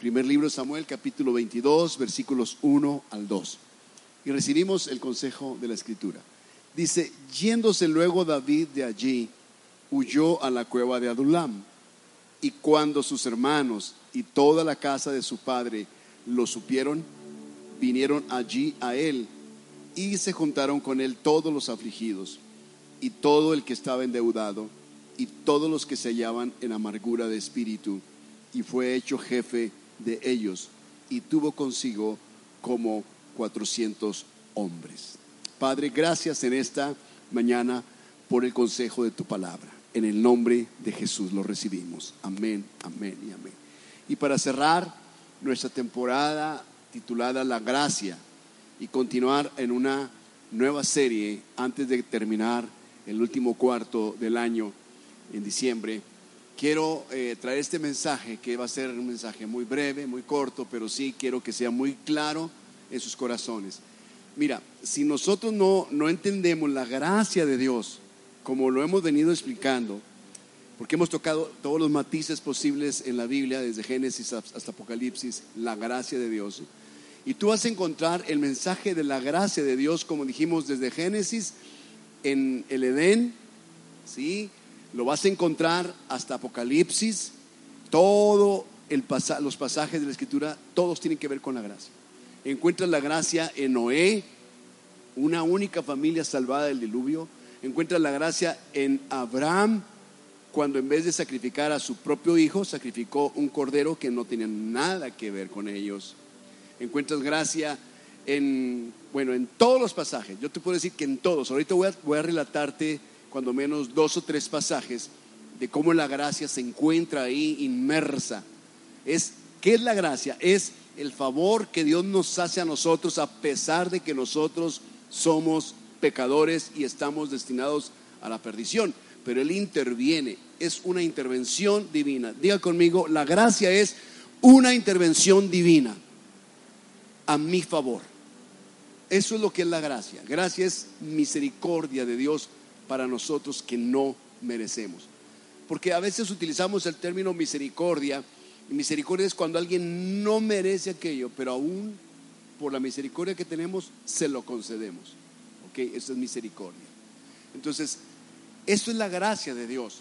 Primer libro de Samuel, capítulo 22, versículos 1 al 2. Y recibimos el consejo de la escritura. Dice, yéndose luego David de allí, huyó a la cueva de Adulam. Y cuando sus hermanos y toda la casa de su padre lo supieron, vinieron allí a él y se juntaron con él todos los afligidos y todo el que estaba endeudado y todos los que se hallaban en amargura de espíritu y fue hecho jefe de ellos y tuvo consigo como 400 hombres. Padre, gracias en esta mañana por el consejo de tu palabra. En el nombre de Jesús lo recibimos. Amén, amén y amén. Y para cerrar nuestra temporada titulada La Gracia y continuar en una nueva serie antes de terminar el último cuarto del año en diciembre, quiero eh, traer este mensaje que va a ser un mensaje muy breve, muy corto, pero sí quiero que sea muy claro en sus corazones. Mira, si nosotros no, no entendemos la gracia de Dios, como lo hemos venido explicando, porque hemos tocado todos los matices posibles en la Biblia, desde Génesis hasta Apocalipsis, la gracia de Dios. Y tú vas a encontrar el mensaje de la gracia de Dios, como dijimos desde Génesis, en el Edén, ¿sí? Lo vas a encontrar hasta Apocalipsis, todo el los pasajes de la Escritura, todos tienen que ver con la gracia. Encuentras la gracia en Noé, una única familia salvada del diluvio. Encuentras la gracia en Abraham, cuando en vez de sacrificar a su propio hijo, sacrificó un cordero que no tenía nada que ver con ellos. Encuentras gracia en, bueno, en todos los pasajes. Yo te puedo decir que en todos. Ahorita voy a, voy a relatarte cuando menos dos o tres pasajes de cómo la gracia se encuentra ahí inmersa. Es, ¿Qué es la gracia? Es el favor que Dios nos hace a nosotros a pesar de que nosotros somos pecadores y estamos destinados a la perdición. Pero Él interviene, es una intervención divina. Diga conmigo, la gracia es una intervención divina a mi favor. Eso es lo que es la gracia. Gracia es misericordia de Dios para nosotros que no merecemos. Porque a veces utilizamos el término misericordia, y misericordia es cuando alguien no merece aquello, pero aún por la misericordia que tenemos, se lo concedemos. ¿Ok? Eso es misericordia. Entonces, esto es la gracia de Dios.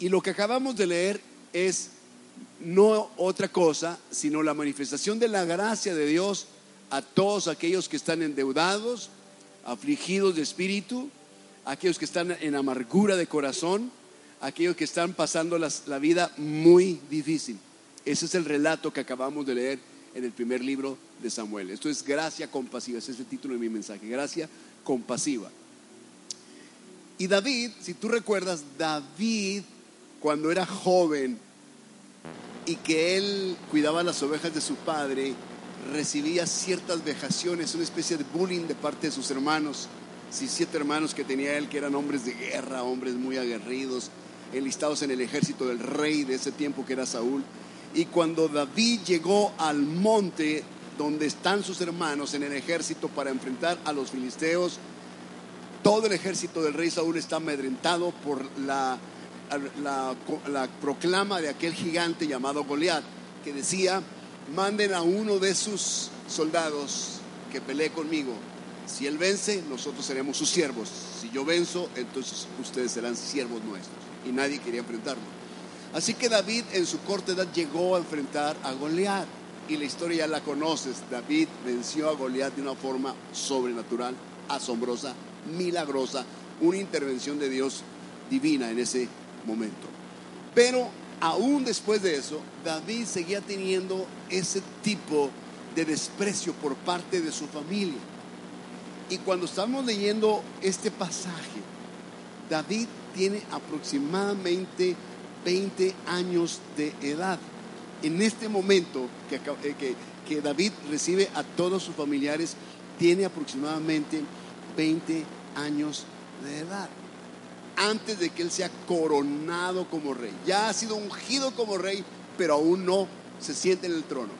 Y lo que acabamos de leer es no otra cosa, sino la manifestación de la gracia de Dios a todos aquellos que están endeudados, afligidos de espíritu, aquellos que están en amargura de corazón, aquellos que están pasando la vida muy difícil. Ese es el relato que acabamos de leer en el primer libro de Samuel. Esto es gracia compasiva, ese es el título de mi mensaje, gracia compasiva. Y David, si tú recuerdas, David cuando era joven y que él cuidaba las ovejas de su padre, recibía ciertas vejaciones, una especie de bullying de parte de sus hermanos siete hermanos que tenía él, que eran hombres de guerra, hombres muy aguerridos, enlistados en el ejército del rey de ese tiempo que era Saúl. Y cuando David llegó al monte donde están sus hermanos en el ejército para enfrentar a los filisteos, todo el ejército del rey Saúl está amedrentado por la proclama de aquel gigante llamado Goliat, que decía, manden a uno de sus soldados que pelee conmigo si él vence, nosotros seremos sus siervos. Si yo venzo, entonces ustedes serán siervos nuestros. Y nadie quería enfrentarlo. Así que David en su corta edad llegó a enfrentar a Goliat. Y la historia ya la conoces. David venció a Goliat de una forma sobrenatural, asombrosa, milagrosa. Una intervención de Dios divina en ese momento. Pero aún después de eso, David seguía teniendo ese tipo de desprecio por parte de su familia. Y cuando estamos leyendo este pasaje, David tiene aproximadamente 20 años de edad. en este momento que, eh, que, que David recibe a todos sus familiares, tiene aproximadamente 20 años de edad. Antes de que él sea coronado como rey. Ya ha sido ungido como rey, pero aún no se siente en el trono.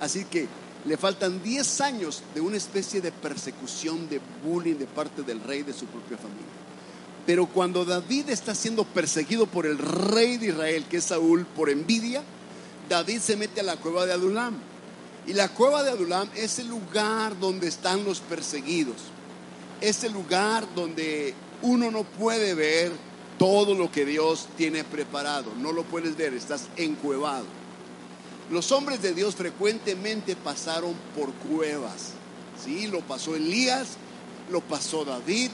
Así que le faltan 10 años de una especie de persecución, de bullying de parte del rey de su propia familia. Pero cuando David está siendo perseguido por el rey de Israel, que es Saúl, por envidia, David se mete a la cueva de Adulam. Y la cueva de Adulam es el lugar donde están los perseguidos. Es el lugar donde uno no puede ver todo lo que Dios tiene preparado. No lo puedes ver, estás encuevado. Los hombres de Dios frecuentemente pasaron por cuevas. Sí, lo pasó Elías, lo pasó David,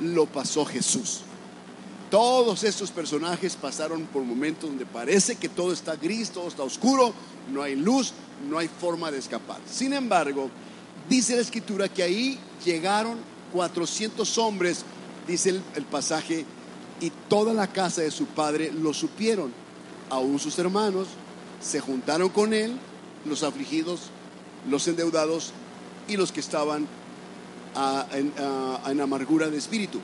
lo pasó Jesús. Todos estos personajes pasaron por momentos donde parece que todo está gris, todo está oscuro, no hay luz, no hay forma de escapar. Sin embargo, dice la escritura que ahí llegaron 400 hombres, dice el, el pasaje, y toda la casa de su padre lo supieron, aún sus hermanos, se juntaron con él, los afligidos, los endeudados y los que estaban en, en amargura de espíritu.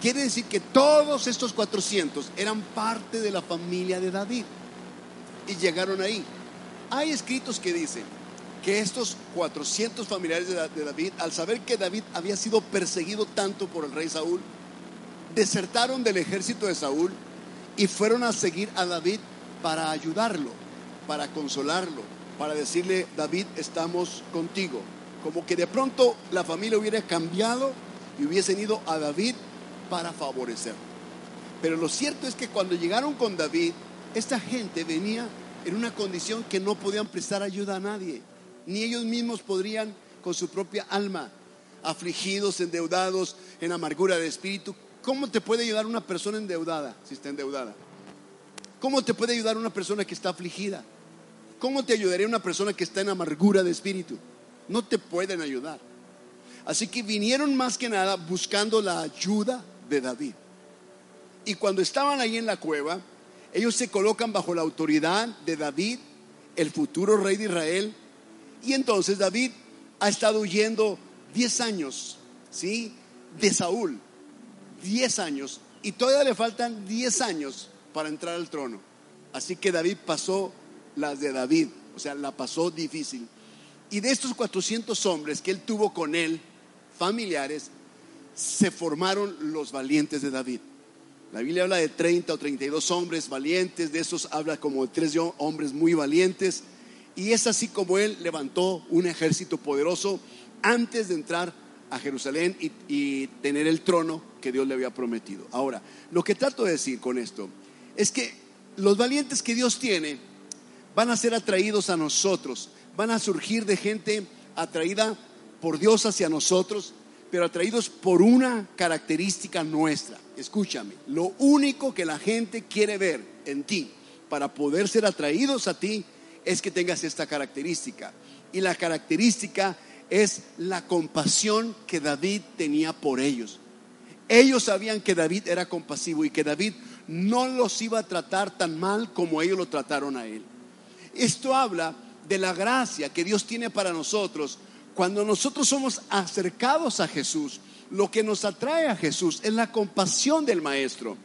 Quiere decir que todos estos 400 eran parte de la familia de David y llegaron ahí. Hay escritos que dicen que estos 400 familiares de David, al saber que David había sido perseguido tanto por el rey Saúl, desertaron del ejército de Saúl y fueron a seguir a David para ayudarlo, para consolarlo, para decirle, David, estamos contigo. Como que de pronto la familia hubiera cambiado y hubiesen ido a David para favorecerlo. Pero lo cierto es que cuando llegaron con David, esta gente venía en una condición que no podían prestar ayuda a nadie, ni ellos mismos podrían con su propia alma, afligidos, endeudados, en amargura de espíritu. ¿Cómo te puede ayudar una persona endeudada si está endeudada? ¿Cómo te puede ayudar una persona que está afligida? ¿Cómo te ayudaría una persona que está en amargura de espíritu? No te pueden ayudar. Así que vinieron más que nada buscando la ayuda de David. Y cuando estaban ahí en la cueva, ellos se colocan bajo la autoridad de David, el futuro rey de Israel. Y entonces David ha estado huyendo 10 años, ¿sí? De Saúl. 10 años. Y todavía le faltan 10 años para entrar al trono. Así que David pasó las de David, o sea, la pasó difícil. Y de estos 400 hombres que él tuvo con él, familiares, se formaron los valientes de David. La Biblia habla de 30 o 32 hombres valientes, de esos habla como de tres hombres muy valientes. Y es así como él levantó un ejército poderoso antes de entrar a Jerusalén y, y tener el trono que Dios le había prometido. Ahora, lo que trato de decir con esto es que los valientes que Dios tiene van a ser atraídos a nosotros, van a surgir de gente atraída por Dios hacia nosotros, pero atraídos por una característica nuestra. Escúchame, lo único que la gente quiere ver en ti para poder ser atraídos a ti es que tengas esta característica. Y la característica es la compasión que David tenía por ellos. Ellos sabían que David era compasivo y que David no los iba a tratar tan mal como ellos lo trataron a él. Esto habla de la gracia que Dios tiene para nosotros cuando nosotros somos acercados a Jesús. Lo que nos atrae a Jesús es la compasión del Maestro.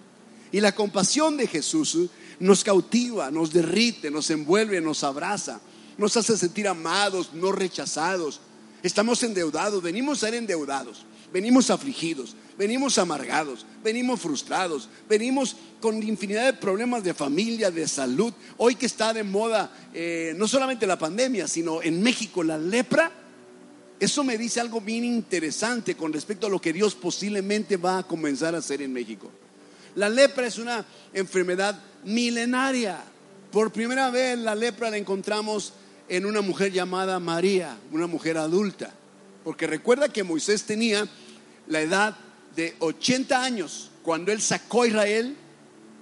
Y la compasión de Jesús nos cautiva, nos derrite, nos envuelve, nos abraza, nos hace sentir amados, no rechazados. Estamos endeudados, venimos a ser endeudados, venimos afligidos, venimos amargados, venimos frustrados, venimos con infinidad de problemas de familia, de salud. Hoy que está de moda eh, no solamente la pandemia, sino en México la lepra. Eso me dice algo bien interesante con respecto a lo que Dios posiblemente va a comenzar a hacer en México. La lepra es una enfermedad milenaria. Por primera vez la lepra la encontramos en una mujer llamada María, una mujer adulta. Porque recuerda que Moisés tenía la edad de 80 años cuando él sacó a Israel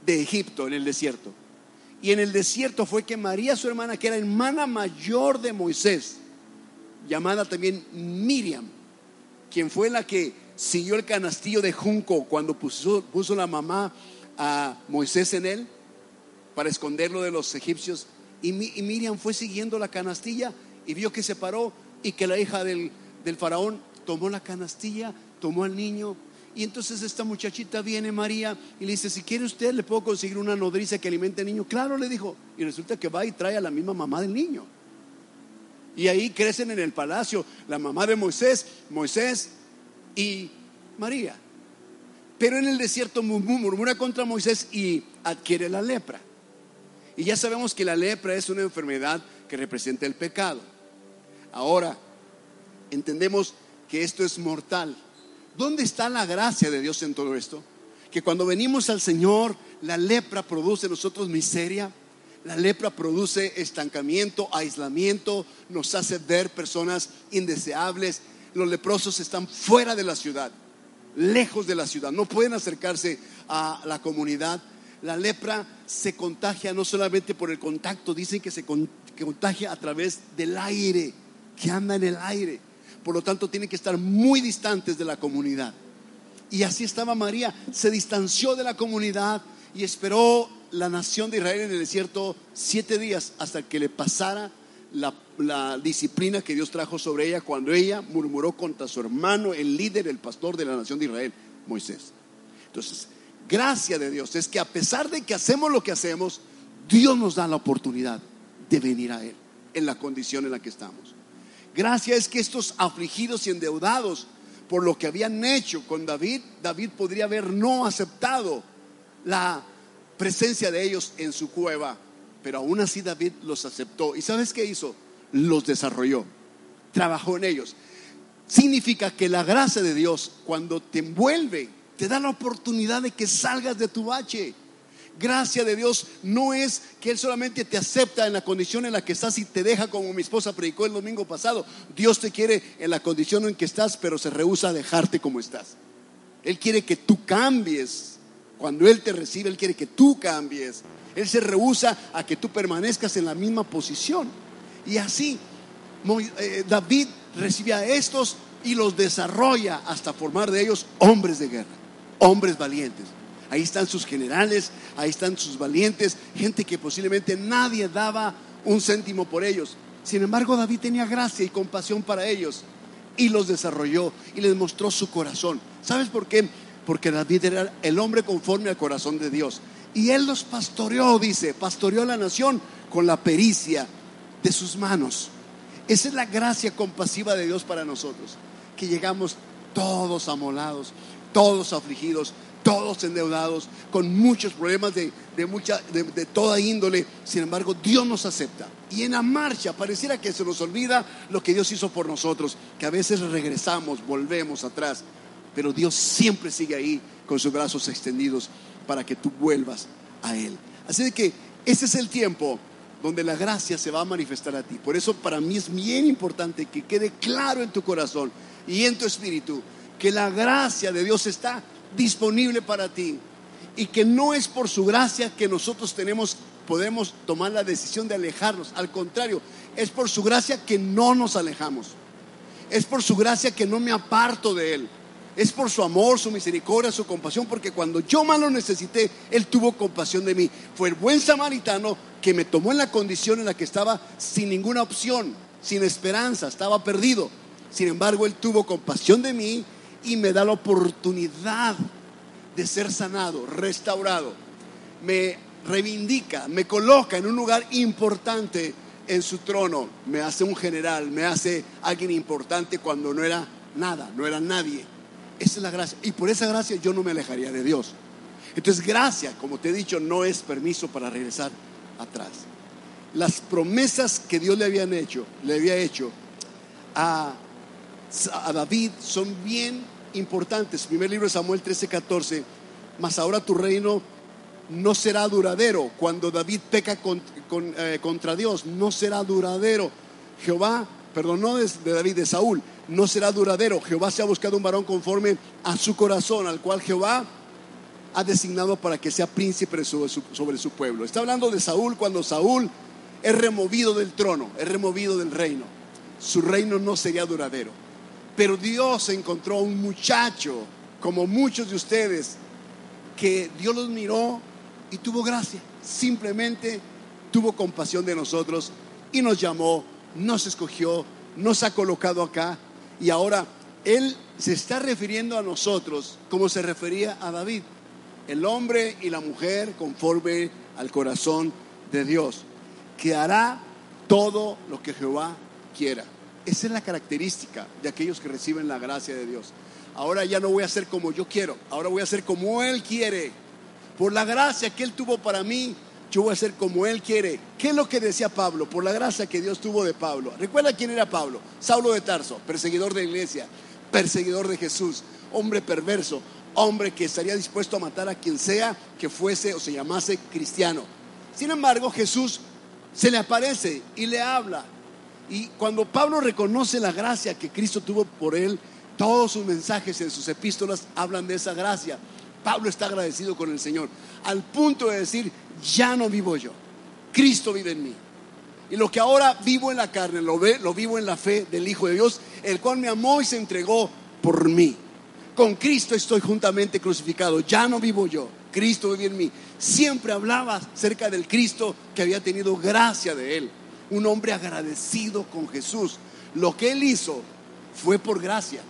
de Egipto en el desierto. Y en el desierto fue que María, su hermana, que era hermana mayor de Moisés, llamada también Miriam, quien fue la que siguió el canastillo de junco cuando puso, puso la mamá a Moisés en él para esconderlo de los egipcios. Y, Miriam fue siguiendo la canastilla y vio que se paró y que la hija del, del faraón tomó la canastilla, tomó al niño. Y entonces esta muchachita viene, María, y le dice, si quiere usted, le puedo conseguir una nodriza que alimente al niño. Claro, le dijo. Y resulta que va y trae a la misma mamá del niño. Y ahí crecen en el palacio la mamá de Moisés, Moisés y María. Pero en el desierto murmura contra Moisés y adquiere la lepra. Y ya sabemos que la lepra es una enfermedad que representa el pecado. Ahora, entendemos que esto es mortal. ¿Dónde está la gracia de Dios en todo esto? Que cuando venimos al Señor, la lepra produce en nosotros miseria, la lepra produce estancamiento, aislamiento, nos hace ver personas indeseables. Los leprosos están fuera de la ciudad, lejos de la ciudad, no pueden acercarse a la comunidad. La lepra se contagia no solamente por el contacto, dicen que se contagia a través del aire, que anda en el aire. Por lo tanto, tienen que estar muy distantes de la comunidad. Y así estaba María, se distanció de la comunidad y esperó la nación de Israel en el desierto siete días hasta que le pasara la, disciplina que Dios trajo sobre ella cuando ella murmuró contra su hermano, el líder, el pastor de la nación de Israel, Moisés. Entonces, gracia de Dios es que a pesar de que hacemos lo que hacemos, Dios nos da la oportunidad de venir a Él en la condición en la que estamos. Gracia es que estos afligidos y endeudados por lo que habían hecho con David, David podría haber no aceptado la presencia de ellos en su cueva, pero aún así David los aceptó. ¿Y sabes qué hizo? Los desarrolló, trabajó en ellos. Significa que la gracia de Dios, cuando te envuelve, te da la oportunidad de que salgas de tu bache. Gracia de Dios no es que Él solamente te acepta en la condición en la que estás y te deja como mi esposa predicó el domingo pasado. Dios te quiere en la condición en que estás, pero se rehúsa a dejarte como estás. Él quiere que tú cambies cuando Él te recibe, Él quiere que tú cambies. Él se rehúsa a que tú permanezcas en la misma posición. Y así eh, David recibe a estos y los desarrolla hasta formar de ellos hombres de guerra, hombres valientes. Ahí están sus generales, ahí están sus valientes, gente que posiblemente nadie daba un céntimo por ellos. Sin embargo, David tenía gracia y compasión para ellos y los desarrolló y les mostró su corazón. ¿Sabes por qué? porque David era el hombre conforme al corazón de Dios. Y él los pastoreó, dice, pastoreó la nación con la pericia de sus manos. Esa es la gracia compasiva de Dios para nosotros, que llegamos todos amolados, todos afligidos, todos endeudados, con muchos problemas de, mucha, de, de, toda índole. Sin embargo, Dios nos acepta. Y en la marcha pareciera que se nos olvida lo que Dios hizo por nosotros, que a veces regresamos, volvemos atrás pero Dios siempre sigue ahí con sus brazos extendidos para que tú vuelvas a Él. Así de que ese es el tiempo donde la gracia se va a manifestar a ti. Por eso para mí es bien importante que quede claro en tu corazón y en tu espíritu que la gracia de Dios está disponible para ti y que no es por su gracia que nosotros tenemos podemos tomar la decisión de alejarnos, al contrario, es por su gracia que no nos alejamos. Es por su gracia que no me aparto de él es por su amor, su misericordia, su compasión, porque cuando yo más lo necesité, Él tuvo compasión de mí. Fue el buen samaritano que me tomó en la condición en la que estaba sin ninguna opción, sin esperanza, estaba perdido. Sin embargo, Él tuvo compasión de mí y me da la oportunidad de ser sanado, restaurado. Me reivindica, me coloca en un lugar importante en su trono, me hace un general, me hace alguien importante cuando no era nada, no era nadie. Esa es la gracia. Y por esa gracia yo no me alejaría de Dios. Entonces, gracia, como te he dicho, no es permiso para regresar atrás. Las promesas que Dios le habían hecho, le había hecho a, a David son bien importantes. Primer libro de Samuel 13, 14. Mas ahora tu reino no será duradero. Cuando David peca eh, contra Dios, no será duradero. Jehová perdonó de David, de Saúl no será duradero. Jehová se ha buscado un varón conforme a su corazón, al cual Jehová ha designado para que sea príncipe sobre su, pueblo. Está hablando de Saúl cuando Saúl es removido del trono, es removido del reino. Su reino no sería duradero. Pero Dios encontró a un muchacho, como muchos de ustedes, que Dios los miró y tuvo gracia. Simplemente tuvo compasión de nosotros y nos llamó, nos escogió, nos ha colocado acá y ahora Él se está refiriendo a nosotros como se refería a David, el hombre y la mujer conforme al corazón de Dios, que hará todo lo que Jehová quiera. Esa es la característica de aquellos que reciben la gracia de Dios. Ahora ya no voy a ser como yo quiero, ahora voy a ser como Él quiere. Por la gracia que Él tuvo para mí, yo voy a ser como Él quiere. ¿Qué es lo que decía Pablo? Por la gracia que Dios tuvo de Pablo. ¿Recuerda quién era Pablo? Saulo de Tarso, perseguidor de la iglesia, perseguidor de Jesús, hombre perverso, hombre que estaría dispuesto a matar a quien sea que fuese o se llamase cristiano. Sin embargo, Jesús se le aparece y le habla. Y cuando Pablo reconoce la gracia que Cristo tuvo por él, todos sus mensajes en sus epístolas hablan de esa gracia. Pablo está agradecido con el Señor, al punto de decir, ya no vivo yo, Cristo vive en mí. Y lo que ahora vivo en la carne, lo, ve, lo vivo en la fe del Hijo de Dios, el cual me amó y se entregó por mí. Con Cristo estoy juntamente crucificado, ya no vivo yo, Cristo vive en mí. Siempre hablaba acerca del Cristo que había tenido gracia de Él, un hombre agradecido con Jesús. Lo que Él hizo fue por gracia.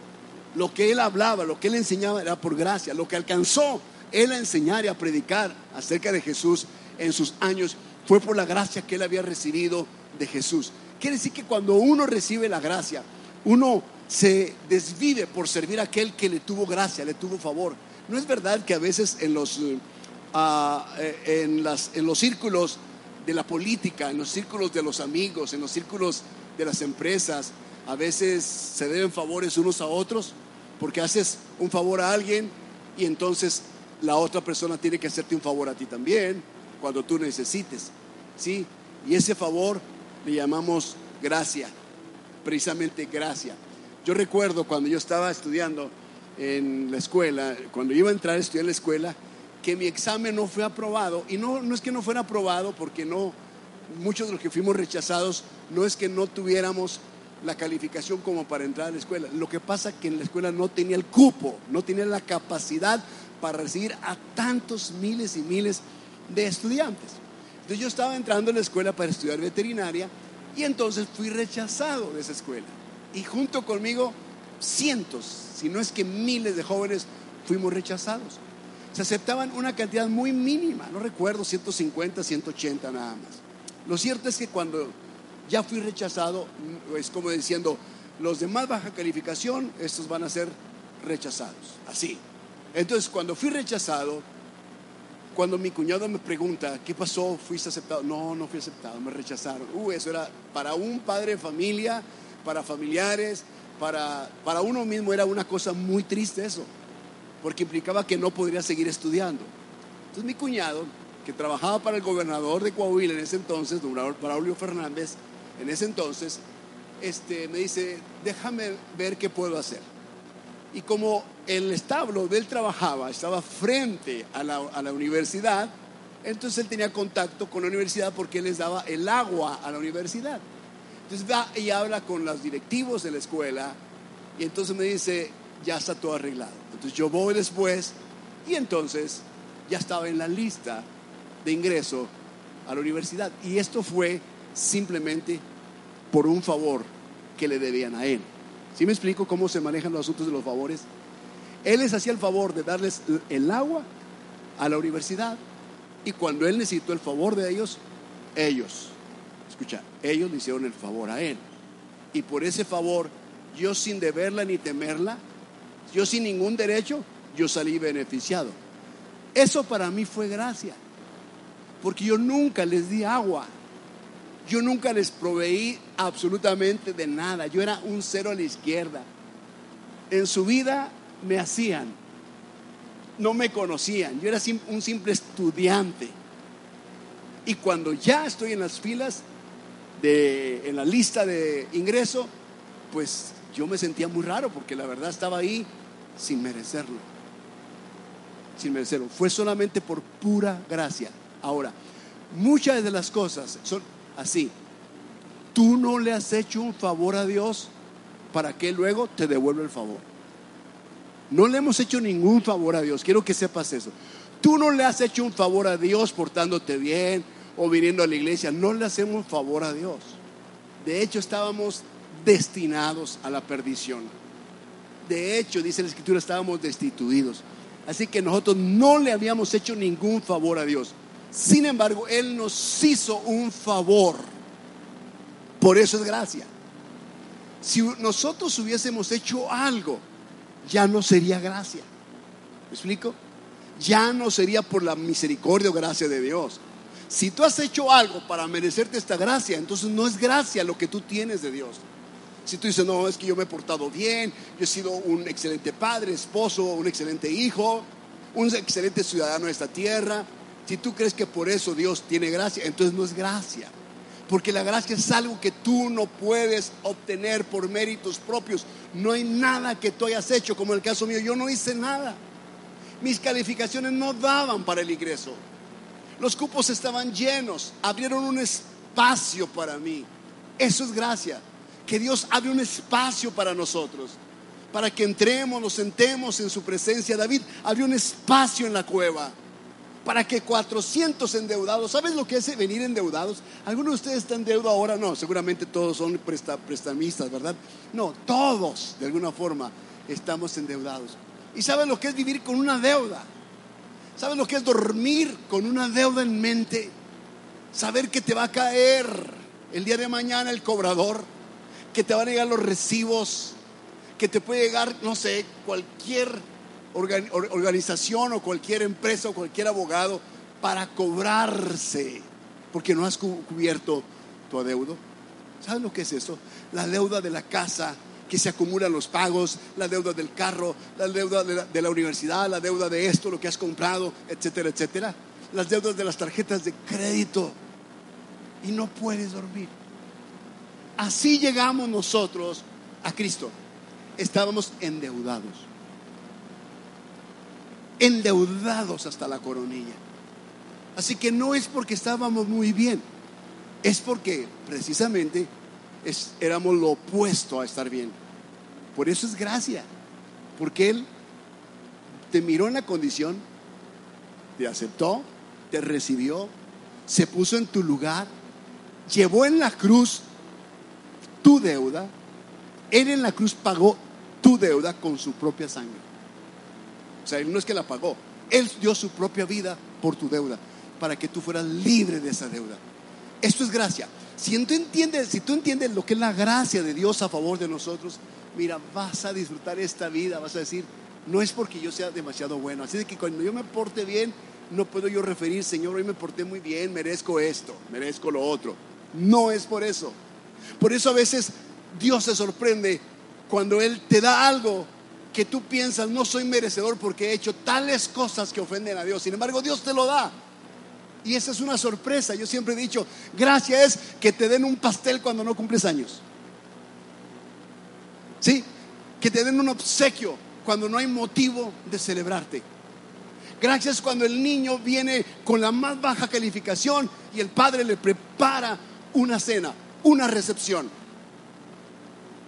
Lo que Él hablaba, lo que Él enseñaba era por gracia. Lo que alcanzó Él a enseñar y a predicar acerca de Jesús en sus años fue por la gracia que él había recibido de Jesús. Quiere decir que cuando uno recibe la gracia, uno se desvive por servir a aquel que le tuvo gracia, le tuvo favor. No es verdad que a veces en los, ah, eh, en, las, en los círculos de la política, en los círculos de los amigos, en los círculos de las empresas, a veces se deben favores unos a otros, porque haces un favor a alguien y entonces la otra persona tiene que hacerte un favor a ti también cuando tú necesites. ¿Sí? Y ese favor le llamamos gracia, precisamente gracia. Yo recuerdo cuando yo estaba estudiando en la escuela, cuando iba a entrar a estudiar en la escuela, que mi examen no fue aprobado. Y no, no es que no fuera aprobado, porque no, muchos de los que fuimos rechazados, no es que no tuviéramos la calificación como para entrar a la escuela. Lo que pasa es que en la escuela no tenía el cupo, no tenía la capacidad para recibir a tantos miles y miles de estudiantes. Entonces yo estaba entrando en la escuela para estudiar veterinaria y entonces fui rechazado de esa escuela. Y junto conmigo cientos, si no es que miles de jóvenes fuimos rechazados. Se aceptaban una cantidad muy mínima, no recuerdo, 150, 180 nada más. Lo cierto es que cuando ya fui rechazado, es como diciendo, los de más baja calificación, estos van a ser rechazados, así. Entonces, cuando fui rechazado, cuando mi cuñado me pregunta, ¿qué pasó? ¿Fuiste aceptado? No, no fui aceptado, me rechazaron. Uh, eso era para un padre de familia, para familiares, para, para uno mismo era una cosa muy triste eso, porque implicaba que no podría seguir estudiando. Entonces mi cuñado, que trabajaba para el gobernador de Coahuila en ese entonces, don Braulio Fernández, en ese entonces, este, me dice, déjame ver qué puedo hacer. Y como el establo donde él trabajaba estaba frente a la, a la, universidad, entonces él tenía contacto con la universidad porque él les daba el agua a la universidad. Entonces va y habla con los directivos de la escuela y entonces me dice, ya está todo arreglado. Entonces yo voy después y entonces ya estaba en la lista de ingreso a la universidad. Y esto fue simplemente por un favor que le debían a él. ¿Sí me explico cómo se manejan los asuntos de los favores? Él les hacía el favor de darles el agua a la universidad y cuando él necesitó el favor de ellos, ellos, escucha, ellos le hicieron el favor a él. Y por ese favor, yo sin deberla ni temerla, yo sin ningún derecho, yo salí beneficiado. Eso para mí fue gracia, porque yo nunca les di agua, yo nunca les proveí absolutamente de nada. Yo era un cero a la izquierda. En su vida me hacían, no me conocían. Yo era un simple estudiante. Y cuando ya estoy en las filas, de, en la lista de ingreso, pues yo me sentía muy raro porque la verdad estaba ahí sin merecerlo. Sin merecerlo. Fue solamente por pura gracia. Ahora, muchas de las cosas son así. Tú no le has hecho un favor a Dios para que luego te devuelva el favor. No le hemos hecho ningún favor a Dios. Quiero que sepas eso. Tú no le has hecho un favor a Dios portándote bien o viniendo a la iglesia, no le hacemos favor a Dios. De hecho, estábamos destinados a la perdición. De hecho, dice la escritura, estábamos destituidos. Así que nosotros no le habíamos hecho ningún favor a Dios. Sin embargo, Él nos hizo un favor. Por eso es gracia. Si nosotros hubiésemos hecho algo, ya no sería gracia. ¿Me explico? Ya no sería por la misericordia o gracia de Dios. Si tú has hecho algo para merecerte esta gracia, entonces no es gracia lo que tú tienes de Dios. Si tú dices, no, es que yo me he portado bien, yo he sido un excelente padre, esposo, un excelente hijo, un excelente ciudadano de esta tierra, si tú crees que por eso Dios tiene gracia, entonces no es gracia. Porque la gracia es algo que tú no puedes obtener por méritos propios. No hay nada que tú hayas hecho, como en el caso mío, yo no hice nada. Mis calificaciones no daban para el ingreso. Los cupos estaban llenos, abrieron un espacio para mí. Eso es gracia, que Dios abre un espacio para nosotros, para que entremos, nos sentemos en su presencia. David abrió un espacio en la cueva para que 400 endeudados, ¿sabes lo que es venir endeudados? ¿Algunos de ustedes están en deuda ahora? No, seguramente todos son prestamistas, ¿verdad? No, todos de alguna forma estamos endeudados. ¿Y sabes lo que es vivir con una deuda? ¿Sabes lo que es dormir con una deuda en mente? Saber que te va a caer el día de mañana el cobrador, que te van a llegar los recibos, que te puede llegar, no sé, cualquier organización o cualquier empresa o cualquier abogado para cobrarse, porque no has cubierto tu adeudo. ¿Sabes lo que es eso? La deuda de la casa, que se acumulan los pagos, la deuda del carro, la deuda de la, universidad, la deuda de esto, lo que has comprado, etcétera, etcétera. Las deudas de las tarjetas de crédito. Y no puedes dormir. Así llegamos nosotros a Cristo. Estábamos endeudados. Endeudados hasta la coronilla. Así que no es porque estábamos muy bien, es porque precisamente éramos lo opuesto a estar bien. Por eso es gracia, porque Él te miró en la condición, te aceptó, te recibió, se puso en tu lugar, llevó en la cruz tu deuda, Él en la cruz pagó tu deuda con su propia sangre. O sea, Él no es que la pagó, Él dio su propia vida por tu deuda, para que tú fueras libre de esa deuda. Esto es gracia. Si tú entiendes, si tú entiendes lo que es la gracia de Dios a favor de nosotros, mira, vas a disfrutar esta vida, vas a decir, no es porque yo sea demasiado bueno. Así de que cuando yo me porte bien, no puedo yo referir, Señor, hoy me porté muy bien, merezco esto, merezco lo otro. No es por eso. Por eso a veces Dios se sorprende cuando Él te da algo que tú piensas, no soy merecedor porque he hecho tales cosas que ofenden a Dios. Sin embargo, Dios te lo da. Y esa es una sorpresa. Yo siempre he dicho, gracia es que te den un pastel cuando no cumples años. ¿Sí? Que te den un obsequio cuando no hay motivo de celebrarte. Gracias cuando el niño viene con la más baja calificación y el padre le prepara una cena, una recepción.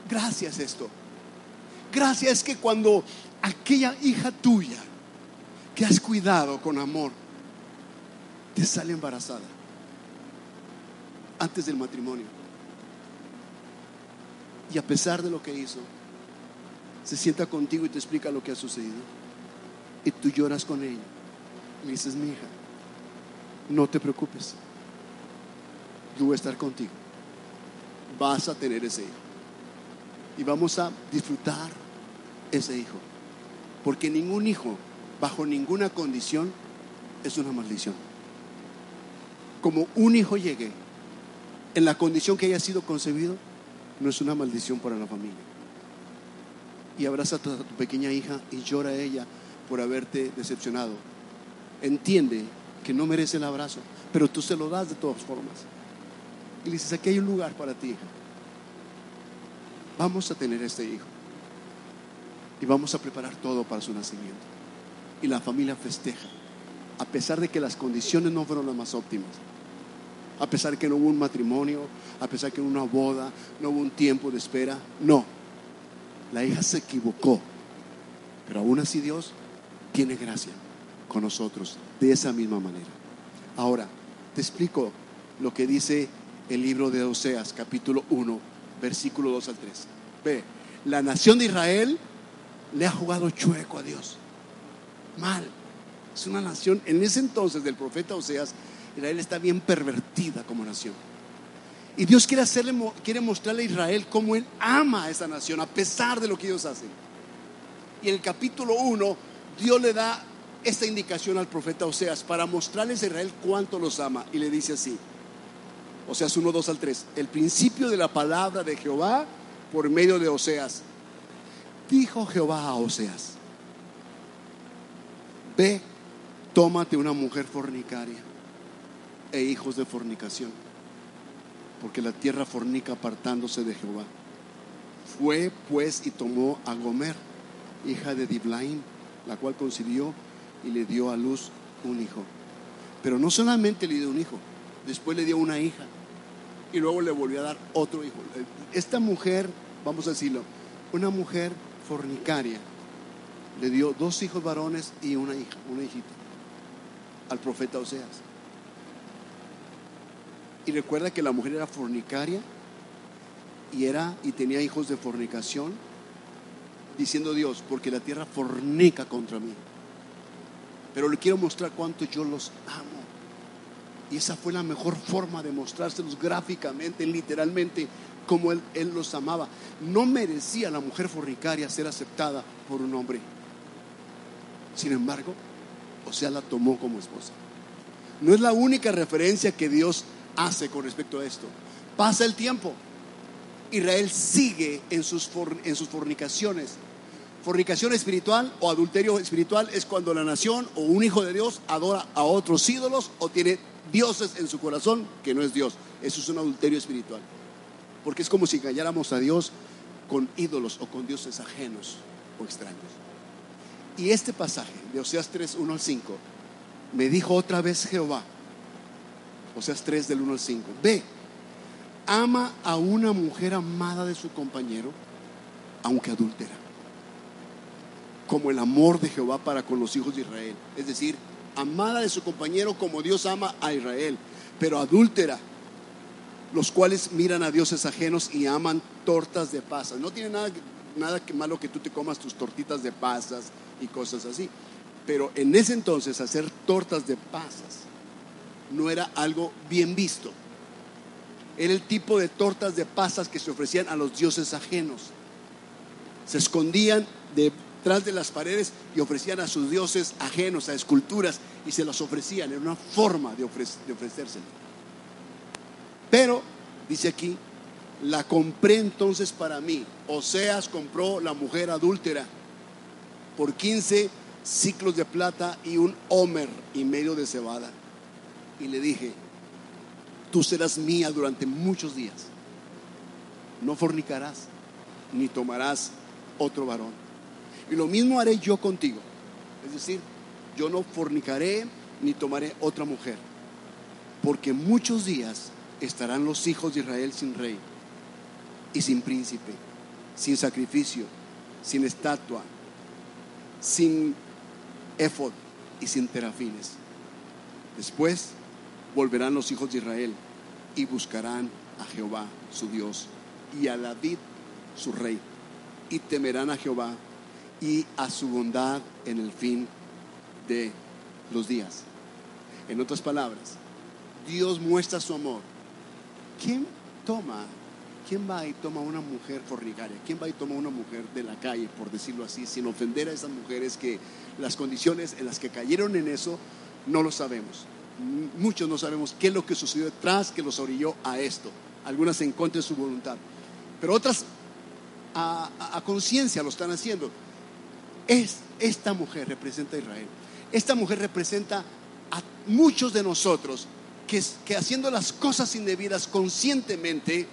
Gracias esto. Gracias es que cuando aquella hija tuya que has cuidado con amor te sale embarazada antes del matrimonio. Y a pesar de lo que hizo, se sienta contigo y te explica lo que ha sucedido. Y tú lloras con ella. Le dices, mi hija, no te preocupes. Yo voy a estar contigo. Vas a tener ese hijo. Y vamos a disfrutar ese hijo. Porque ningún hijo, bajo ninguna condición, es una maldición como un hijo llegue en la condición que haya sido concebido, no es una maldición para la familia. Y abraza a tu, pequeña hija y llora a ella por haberte decepcionado. Entiende que no merece el abrazo, pero tú se lo das de todas formas. Y le dices, aquí hay un lugar para ti, hija. Vamos a tener este hijo. Y vamos a preparar todo para su nacimiento. Y la familia festeja, a pesar de que las condiciones no fueron las más óptimas a pesar que no hubo un matrimonio, a pesar que no hubo una boda, no hubo un tiempo de espera. No, la hija se equivocó, pero aún así Dios tiene gracia con nosotros de esa misma manera. Ahora, te explico lo que dice el libro de Oseas, capítulo 1, versículo 2 al 3. Ve, la nación de Israel le ha jugado chueco a Dios. Mal. Es una nación, en ese entonces del profeta Oseas, Israel está bien pervertida como nación. Y Dios quiere, hacerle, quiere mostrarle a Israel cómo Él ama a esa nación a pesar de lo que ellos hacen. Y en el capítulo 1, Dios le da esta indicación al profeta Oseas para mostrarles a Israel cuánto los ama. Y le dice así, Oseas 1, 2 al 3, el principio de la palabra de Jehová por medio de Oseas. Dijo Jehová a Oseas, ve, tómate una mujer fornicaria e hijos de fornicación, porque la tierra fornica apartándose de Jehová. Fue pues y tomó a Gomer, hija de Diblaim, la cual concibió y le dio a luz un hijo. Pero no solamente le dio un hijo, después le dio una hija y luego le volvió a dar otro hijo. Esta mujer, vamos a decirlo, una mujer fornicaria, le dio dos hijos varones y una hija, una hijita, al profeta Oseas. Y recuerda que la mujer era fornicaria y era y tenía hijos de fornicación, diciendo Dios, porque la tierra fornica contra mí. Pero le quiero mostrar cuánto yo los amo. Y esa fue la mejor forma de mostrárselos gráficamente, literalmente, como él, él los amaba. No merecía la mujer fornicaria ser aceptada por un hombre. Sin embargo, o sea, la tomó como esposa. No es la única referencia que Dios hace con respecto a esto. Pasa el tiempo. Israel sigue en sus, en sus fornicaciones. Fornicación espiritual o adulterio espiritual es cuando la nación o un hijo de Dios adora a otros ídolos o tiene dioses en su corazón que no es Dios. Eso es un adulterio espiritual. Porque es como si engañáramos a Dios con ídolos o con dioses ajenos o extraños. Y este pasaje de Oseas 3, 1 al 5, me dijo otra vez Jehová, Oseas 3 del 1 al 5, ve, ama a una mujer amada de su compañero, aunque adúltera, como el amor de Jehová para con los hijos de Israel. Es decir, amada de su compañero como Dios ama a Israel, pero adúltera, los cuales miran a dioses ajenos y aman tortas de pasas. No tiene nada, nada que malo que tú te comas tus tortitas de pasas y cosas así, pero en ese entonces hacer tortas de pasas no era algo bien visto. Era el tipo de tortas de pasas que se ofrecían a los dioses ajenos. Se escondían de tras de las paredes y ofrecían a sus dioses ajenos, a esculturas, y se las ofrecían. Era una forma de, de ofrecérselo. Pero, dice aquí, la compré entonces para mí. Oseas compró la mujer adúltera por 15 ciclos de plata y un homer y medio de cebada. Y le dije, tú serás mía durante muchos días. No fornicarás, ni tomarás otro varón. Y lo mismo haré yo contigo. Es decir, yo no fornicaré ni tomaré otra mujer. Porque muchos días estarán los hijos de Israel sin rey y sin príncipe, sin sacrificio, sin estatua, sin efod y sin terafines. Después volverán los hijos de Israel y buscarán a Jehová su Dios y a David su rey y temerán a Jehová y a su bondad en el fin de los días. En otras palabras, Dios muestra su amor. ¿Quién toma, quién va y toma una mujer fornicaria? ¿Quién va y toma una mujer de la calle, por decirlo así, sin ofender a esas mujeres que las condiciones en las que cayeron en eso no lo sabemos? Muchos no sabemos qué es lo que sucedió detrás que los orilló a esto. Algunas en contra de su voluntad, pero otras a, a conciencia lo están haciendo. Es, esta mujer representa a Israel. Esta mujer representa a muchos de nosotros que, que haciendo las cosas indebidas conscientemente,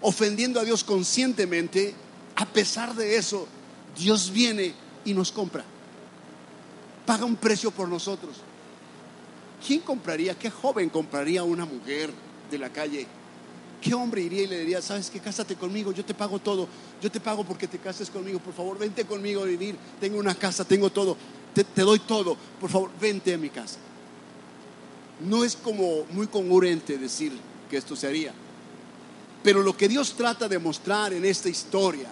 ofendiendo a Dios conscientemente, a pesar de eso, Dios viene y nos compra. Paga un precio por nosotros. ¿Quién compraría, qué joven compraría a una mujer de la calle ¿Qué hombre iría y le diría, sabes que cásate conmigo, yo te pago todo, yo te pago porque te cases conmigo, por favor, vente conmigo a vivir, tengo una casa, tengo todo, te, doy todo, por favor, vente a mi casa. no es como muy congruente decir que esto se haría. Pero lo que Dios trata de mostrar en esta historia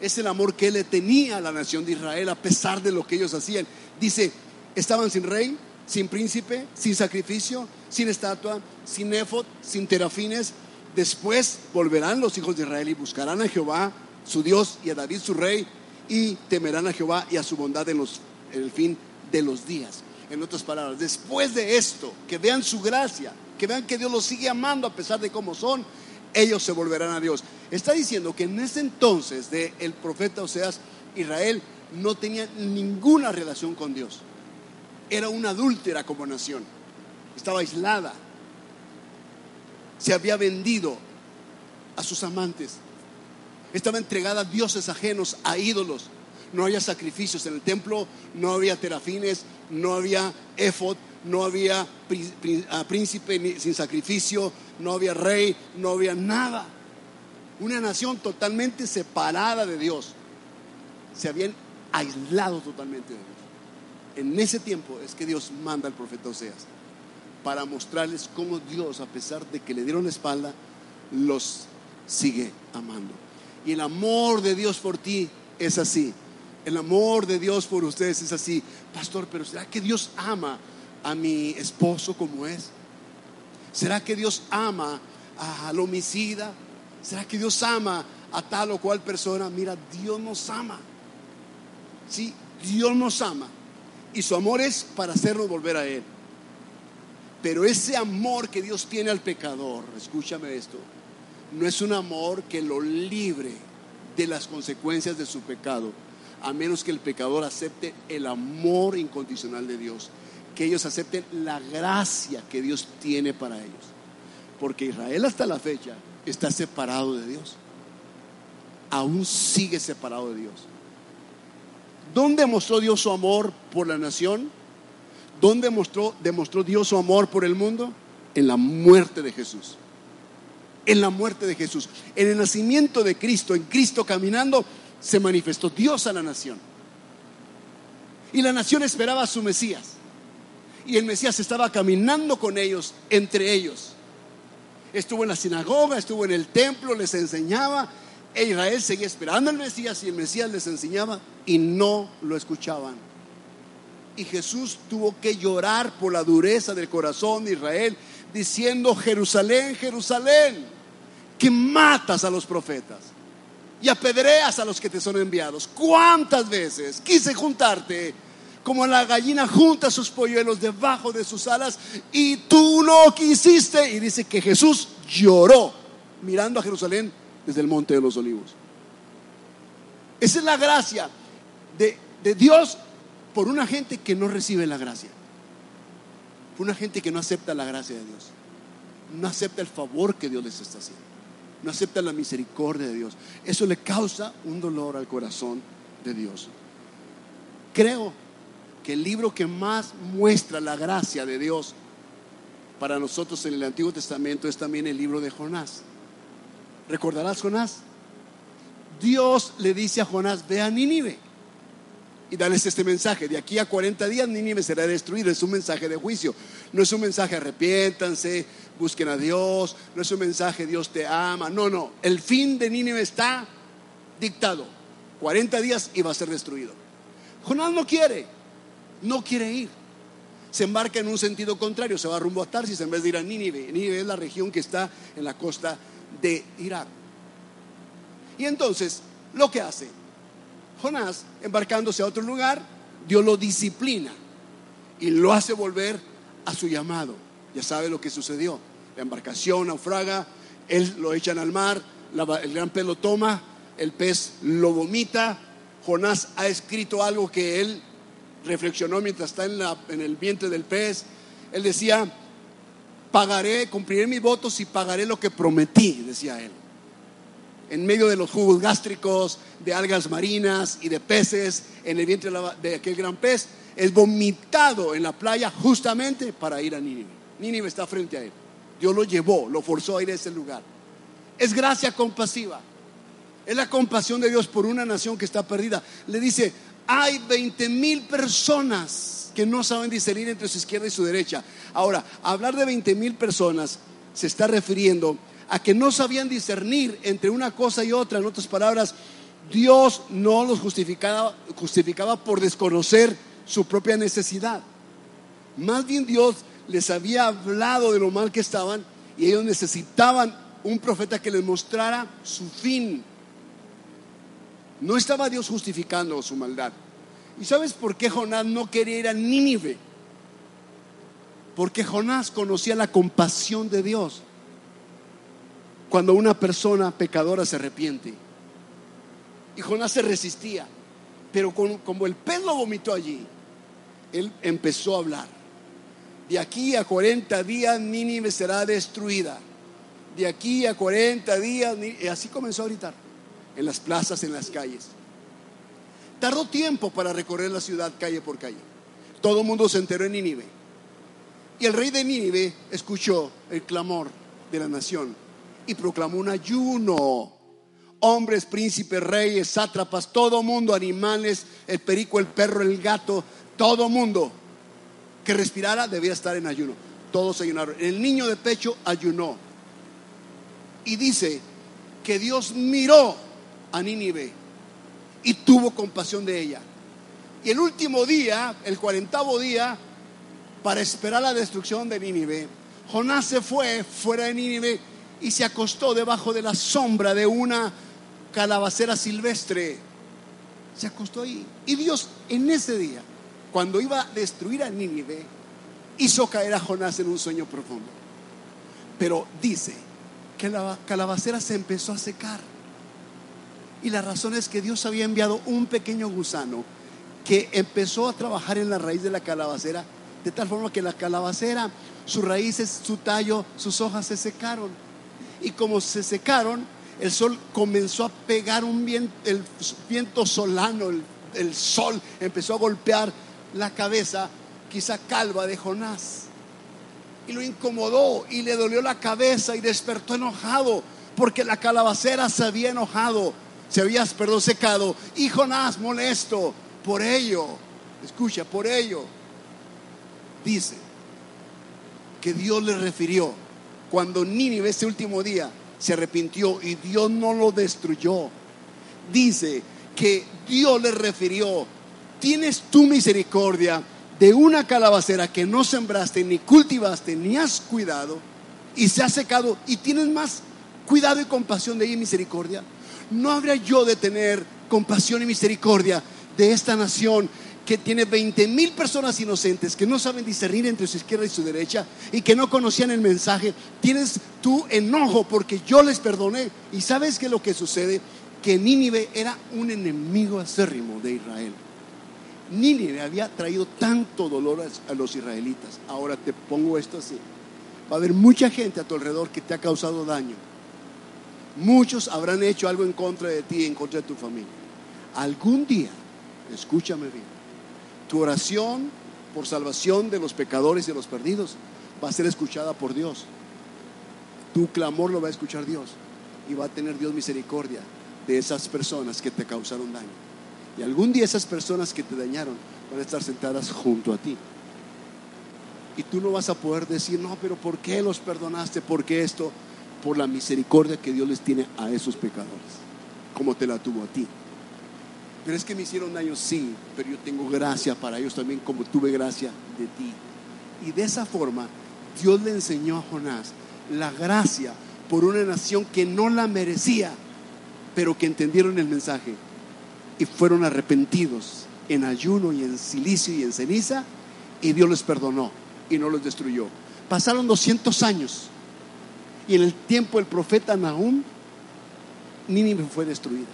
es el amor que Él le tenía a la nación de Israel a pesar de lo que ellos hacían. Dice, estaban sin rey, sin príncipe, sin sacrificio, sin estatua, sin efod, sin terafines. Después volverán los hijos de Israel y buscarán a Jehová, su Dios, y a David, su rey, y temerán a Jehová y a su bondad en, los, el fin de los días. En otras palabras, después de esto, que vean su gracia, que vean que Dios los sigue amando a pesar de cómo son, ellos se volverán a Dios. Está diciendo que en ese entonces de el profeta Oseas, Israel no tenía ninguna relación con Dios. Era una adúltera como nación. Estaba aislada. Se había vendido a sus amantes. Estaba entregada a dioses ajenos, a ídolos. No había sacrificios en el templo, no había terafines, no había efod, no había príncipe sin sacrificio, no había rey, no había nada. Una nación totalmente separada de Dios. Se habían aislado totalmente de Dios. En ese tiempo es que Dios manda al profeta Oseas para mostrarles cómo Dios, a pesar de que le dieron la espalda, los sigue amando. Y el amor de Dios por ti es así. El amor de Dios por ustedes es así. Pastor, pero ¿será que Dios ama a mi esposo como es? ¿Será que Dios ama al homicida? ¿Será que Dios ama a tal o cual persona? Mira, Dios nos ama. Sí, Dios nos ama. Y su amor es para hacernos volver a Él. Pero ese amor que Dios tiene al pecador, escúchame esto, no es un amor que lo libre de las consecuencias de su pecado, a menos que el pecador acepte el amor incondicional de Dios, que ellos acepten la gracia que Dios tiene para ellos. Porque Israel hasta la fecha está separado de Dios. Aún sigue separado de Dios. ¿Dónde mostró Dios su amor por la nación? ¿Dónde mostró, demostró Dios su amor por el mundo? En la muerte de Jesús. En la muerte de Jesús. En el nacimiento de Cristo, en Cristo caminando, se manifestó Dios a la nación. Y la nación esperaba a su Mesías. Y el Mesías estaba caminando con ellos, entre ellos. Estuvo en la sinagoga, estuvo en el templo, les enseñaba. E Israel seguía esperando al Mesías y el Mesías les enseñaba y no lo escuchaban. Y Jesús tuvo que llorar por la dureza del corazón de Israel, diciendo, Jerusalén, Jerusalén, que matas a los profetas y apedreas a los que te son enviados. ¿Cuántas veces quise juntarte como la gallina junta sus polluelos debajo de sus alas y tú no quisiste? Y dice que Jesús lloró mirando a Jerusalén desde el monte de los olivos. Esa es la gracia de, de Dios por una gente que no recibe la gracia. Por una gente que no acepta la gracia de Dios. No acepta el favor que Dios les está haciendo no acepta la misericordia de Dios. Eso le causa un dolor al corazón de Dios. Creo que el libro que más muestra la gracia de Dios para nosotros en el Antiguo Testamento es también el libro de Jonás. ¿Recordarás Jonás? Dios le dice a Jonás, ve a Nínive y dales este mensaje. De aquí a 40 días Nínive será destruido. Es un mensaje de juicio. No es un mensaje arrepiéntanse, busquen a Dios. No es un mensaje Dios te ama. No, no. El fin de Nínive está dictado. 40 días y va a ser destruido. Jonás no quiere. No quiere ir. Se embarca en un sentido contrario. Se va rumbo a Tarsis en vez de ir a Nínive. Nínive es la región que está en la costa de Irak. Y entonces, lo que hace Jonás, embarcándose a otro lugar, Dios lo disciplina y lo hace volver a su llamado. Ya sabe lo que sucedió. La embarcación naufraga, él lo echan al mar, el gran pez lo toma, el pez lo vomita. Jonás ha escrito algo que él reflexionó mientras está en, en el vientre del pez. Él decía, pagaré, cumpliré mis votos y pagaré lo que prometí, decía él en medio de los jugos gástricos, de algas marinas y de peces en el vientre de aquel gran pez, es vomitado en la playa justamente para ir a Nínive. Nínive está frente a él. Dios lo llevó, lo forzó a ir a ese lugar. Es gracia compasiva. Es la compasión de Dios por una nación que está perdida. Le dice, hay 20 mil personas que no saben discernir entre su izquierda y su derecha. Ahora, hablar de 20 mil personas se está refiriendo a que no sabían discernir entre una cosa y otra. En otras palabras, Dios no los justificaba, por desconocer su propia necesidad. Más bien Dios les había hablado de lo mal que estaban y ellos necesitaban un profeta que les mostrara su fin. No estaba Dios justificando su maldad. ¿Y sabes por qué Jonás no quería ir a Nínive? Porque Jonás conocía la compasión de Dios cuando una persona pecadora se arrepiente. Y Jonás se resistía. Pero como el pez lo vomitó allí, él empezó a hablar. De aquí a 40 días Nínive será destruida. De aquí a 40 días, y así comenzó a gritar en las plazas, en las calles. Tardó tiempo para recorrer la ciudad calle por calle. Todo el mundo se enteró en Nínive. Y el rey de Nínive escuchó el clamor de la nación y proclamó un ayuno. Hombres, príncipes, reyes, sátrapas, todo mundo, animales, el perico, el perro, el gato, todo mundo que respirara debía estar en ayuno. Todos ayunaron. El niño de pecho ayunó. Y dice que Dios miró a Nínive y tuvo compasión de ella. Y el último día, el cuarentavo día, para esperar la destrucción de Nínive, Jonás se fue fuera de Nínive y se acostó debajo de la sombra de una calabacera silvestre. Se acostó ahí. Y Dios en ese día, cuando iba a destruir a Nínive, hizo caer a Jonás en un sueño profundo. Pero dice que la calabacera se empezó a secar. Y la razón es que Dios había enviado un pequeño gusano que empezó a trabajar en la raíz de la calabacera, de tal forma que la calabacera, sus raíces, su tallo, sus hojas se secaron. Y como se secaron, el sol comenzó a pegar un viento, el viento solano, el, el sol empezó a golpear la cabeza, quizá calva de Jonás. Y lo incomodó y le dolió la cabeza y despertó enojado porque la calabacera se había enojado se había, perdón, secado. Y Jonás molesto por ello, escucha, por ello, dice que Dios le refirió cuando Nínive ese último día se arrepintió y Dios no lo destruyó. Dice que Dios le refirió, tienes tu misericordia de una calabacera que no sembraste, ni cultivaste, ni has cuidado, y se ha secado, y tienes más cuidado y compasión de ella y misericordia. ¿no habría yo de tener compasión y misericordia de esta nación que tiene 20 mil personas inocentes que no saben discernir entre su izquierda y su derecha y que no conocían el mensaje? Tienes tu enojo porque yo les perdoné. ¿Y sabes qué es lo que sucede? Que Nínive era un enemigo acérrimo de Israel. Nínive había traído tanto dolor a los israelitas. Ahora te pongo esto así. Va a haber mucha gente a tu alrededor que te ha causado daño Muchos habrán hecho algo en contra de ti en contra de tu familia. Algún día, escúchame bien, tu oración por salvación de los pecadores y de los perdidos va a ser escuchada por Dios. Tu clamor lo va a escuchar Dios y va a tener Dios misericordia de esas personas que te causaron daño. Y algún día esas personas que te dañaron van a estar sentadas junto a ti. Y tú no vas a poder decir, no, pero ¿por qué los perdonaste? ¿Por qué esto? por la misericordia que Dios les tiene a esos pecadores, como te la tuvo a ti. Pero es que me hicieron daño, sí, pero yo tengo gracia para ellos también, como tuve gracia de ti. Y de esa forma, Dios le enseñó a Jonás la gracia por una nación que no la merecía, pero que entendieron el mensaje y fueron arrepentidos en ayuno y en silicio y en ceniza, y Dios les perdonó y no los destruyó. Pasaron 200 años y en el tiempo del profeta Nahum, Nínive fue destruida.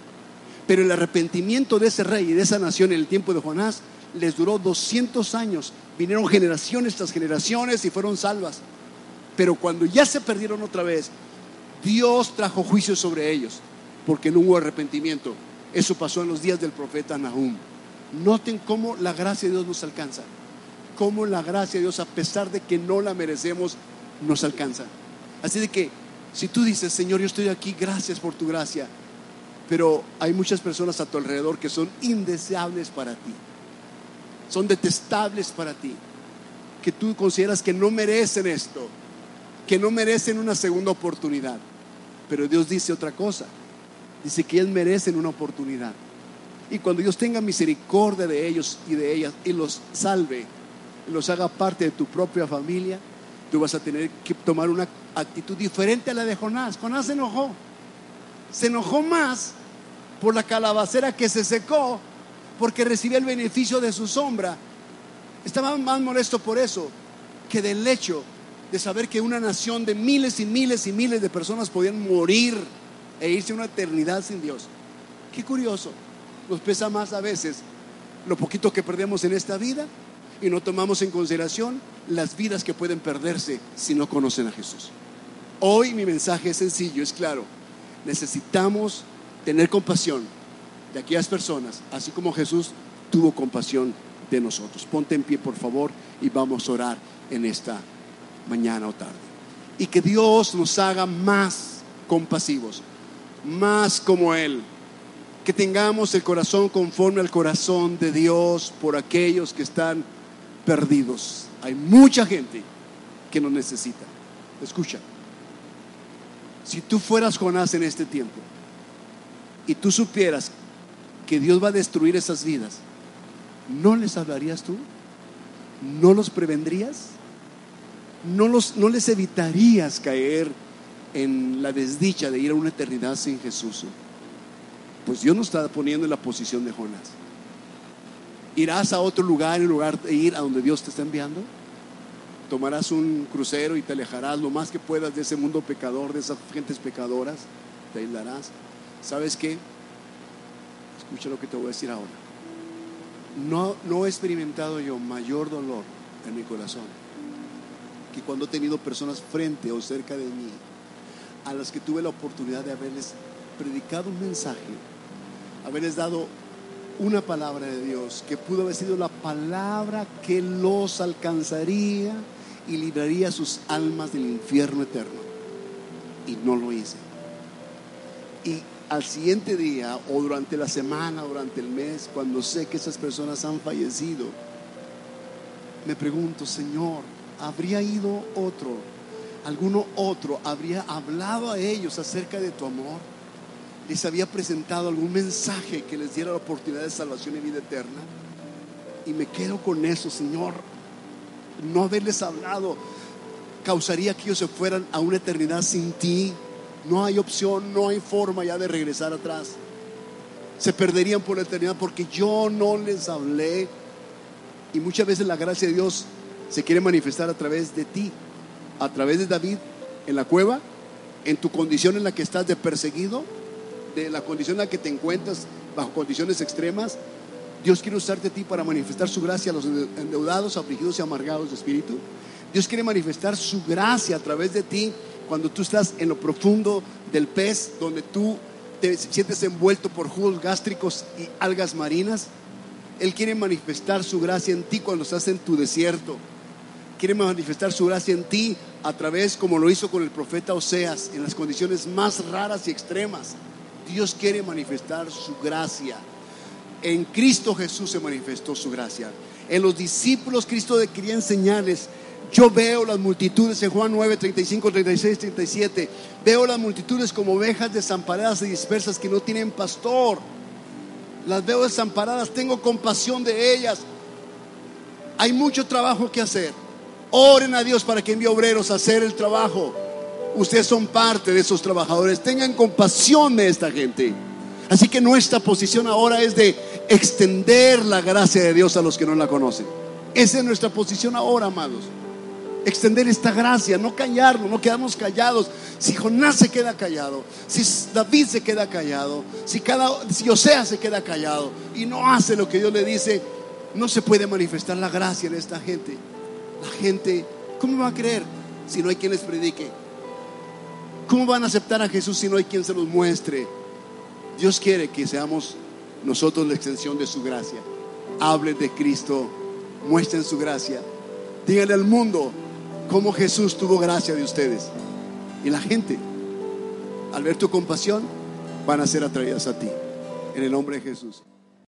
Pero el arrepentimiento de ese rey y de esa nación en el tiempo de Jonás les duró 200 años. Vinieron generaciones tras generaciones y fueron salvas. Pero cuando ya se perdieron otra vez, Dios trajo juicio sobre ellos, porque no hubo arrepentimiento. Eso pasó en los días del profeta Nahum. Noten cómo la gracia de Dios nos alcanza. Cómo la gracia de Dios, a pesar de que no la merecemos, nos alcanza. Así de que si tú dices, Señor, yo estoy aquí, gracias por tu gracia, pero hay muchas personas a tu alrededor que son indeseables para ti. son detestables para ti, que tú consideras que no merecen esto, que no merecen una segunda oportunidad. Pero Dios dice otra cosa, dice que ellos merecen una oportunidad. Y cuando Dios tenga misericordia de ellos y de ellas y los salve, los haga parte de tu propia familia, tú vas a tener que tomar una actitud diferente a la de Jonás. Jonás se enojó. Se enojó más por la calabacera que se secó porque recibía el beneficio de su sombra. Estaba más molesto por eso que del hecho de saber que una nación de miles y miles y miles de personas podían morir e irse una eternidad sin Dios. Qué curioso. Nos pesa más a veces lo poquito que perdemos en esta vida y no tomamos en consideración las vidas que pueden perderse si no conocen a Jesús. Hoy mi mensaje es sencillo, es claro. Necesitamos tener compasión de aquellas personas, así como Jesús tuvo compasión de nosotros. Ponte en pie, por favor, y vamos a orar en esta mañana o tarde. Y que Dios nos haga más compasivos, más como Él. Que tengamos el corazón conforme al corazón de Dios por aquellos que están perdidos. Hay mucha gente que nos necesita. Escucha, si tú fueras Jonás en este tiempo y tú supieras que Dios va a destruir esas vidas, ¿no les hablarías tú? ¿No los prevendrías? ¿No, los, no les evitarías caer en la desdicha de ir a una eternidad sin Jesús? Pues Dios nos está poniendo en la posición de Jonás. ¿Irás a otro lugar en lugar de ir a donde Dios te está enviando? ¿Tomarás un crucero y te alejarás lo más que puedas de ese mundo pecador, de esas gentes pecadoras? ¿Te aislarás? ¿Sabes qué? Escucha lo que te voy a decir ahora. No, no he experimentado yo mayor dolor en mi corazón que cuando he tenido personas frente o cerca de mí a las que tuve la oportunidad de haberles predicado un mensaje, haberles dado una palabra de Dios que pudo haber sido la palabra que los alcanzaría y libraría sus almas del infierno eterno. Y no lo hice. Y al siguiente día o durante la semana, durante el mes, cuando sé que esas personas han fallecido, me pregunto, Señor, ¿habría ido otro? ¿Alguno otro habría hablado a ellos acerca de tu amor? ¿Les había presentado algún mensaje que les diera la oportunidad de salvación y vida eterna? Y me quedo con eso, Señor. No haberles hablado causaría que ellos se fueran a una eternidad sin ti. No hay opción, no hay forma ya de regresar atrás. Se perderían por la eternidad porque yo no les hablé. Y muchas veces la gracia de Dios se quiere manifestar a través de ti, a través de David en la cueva, en tu condición en la que estás de perseguido, de la condición en la que te encuentras bajo condiciones extremas. Dios quiere usarte a ti para manifestar su gracia a los endeudados, afligidos y amargados de espíritu. Dios quiere manifestar su gracia a través de ti cuando tú estás en lo profundo del pez, donde tú te sientes envuelto por jugos gástricos y algas marinas. Él quiere manifestar su gracia en ti cuando estás en tu desierto. Quiere manifestar su gracia en ti a través, como lo hizo con el profeta Oseas, en las condiciones más raras y extremas. Dios quiere manifestar su gracia. En Cristo Jesús se manifestó su gracia. En los discípulos Cristo quería enseñarles yo veo las multitudes en Juan 9, 35, 36, 37. Veo las multitudes como ovejas desamparadas y dispersas que no tienen pastor. Las veo desamparadas, tengo compasión de ellas. Hay mucho trabajo que hacer. Oren a Dios para que envíe obreros a hacer el trabajo. Ustedes son parte de esos trabajadores. Tengan compasión de esta gente. Así que nuestra posición ahora es de extender la gracia de Dios a los que no la conocen. Esa es nuestra posición ahora, amados extender esta gracia, no callarlo, no quedamos callados. Si Jonás se queda callado, si David se queda callado, si cada si Osea se queda callado y no hace lo que Dios le dice, no se puede manifestar la gracia en esta gente. La gente, ¿cómo va a creer si no hay quien les predique? ¿Cómo van a aceptar a Jesús si no hay quien se los muestre? Dios quiere que seamos nosotros la extensión de su gracia. Hablen de Cristo, muestren su gracia. Díganle al mundo cómo Jesús tuvo gracia de ustedes. Y la gente, al ver tu compasión, van a ser atraídas a ti. En el nombre de Jesús.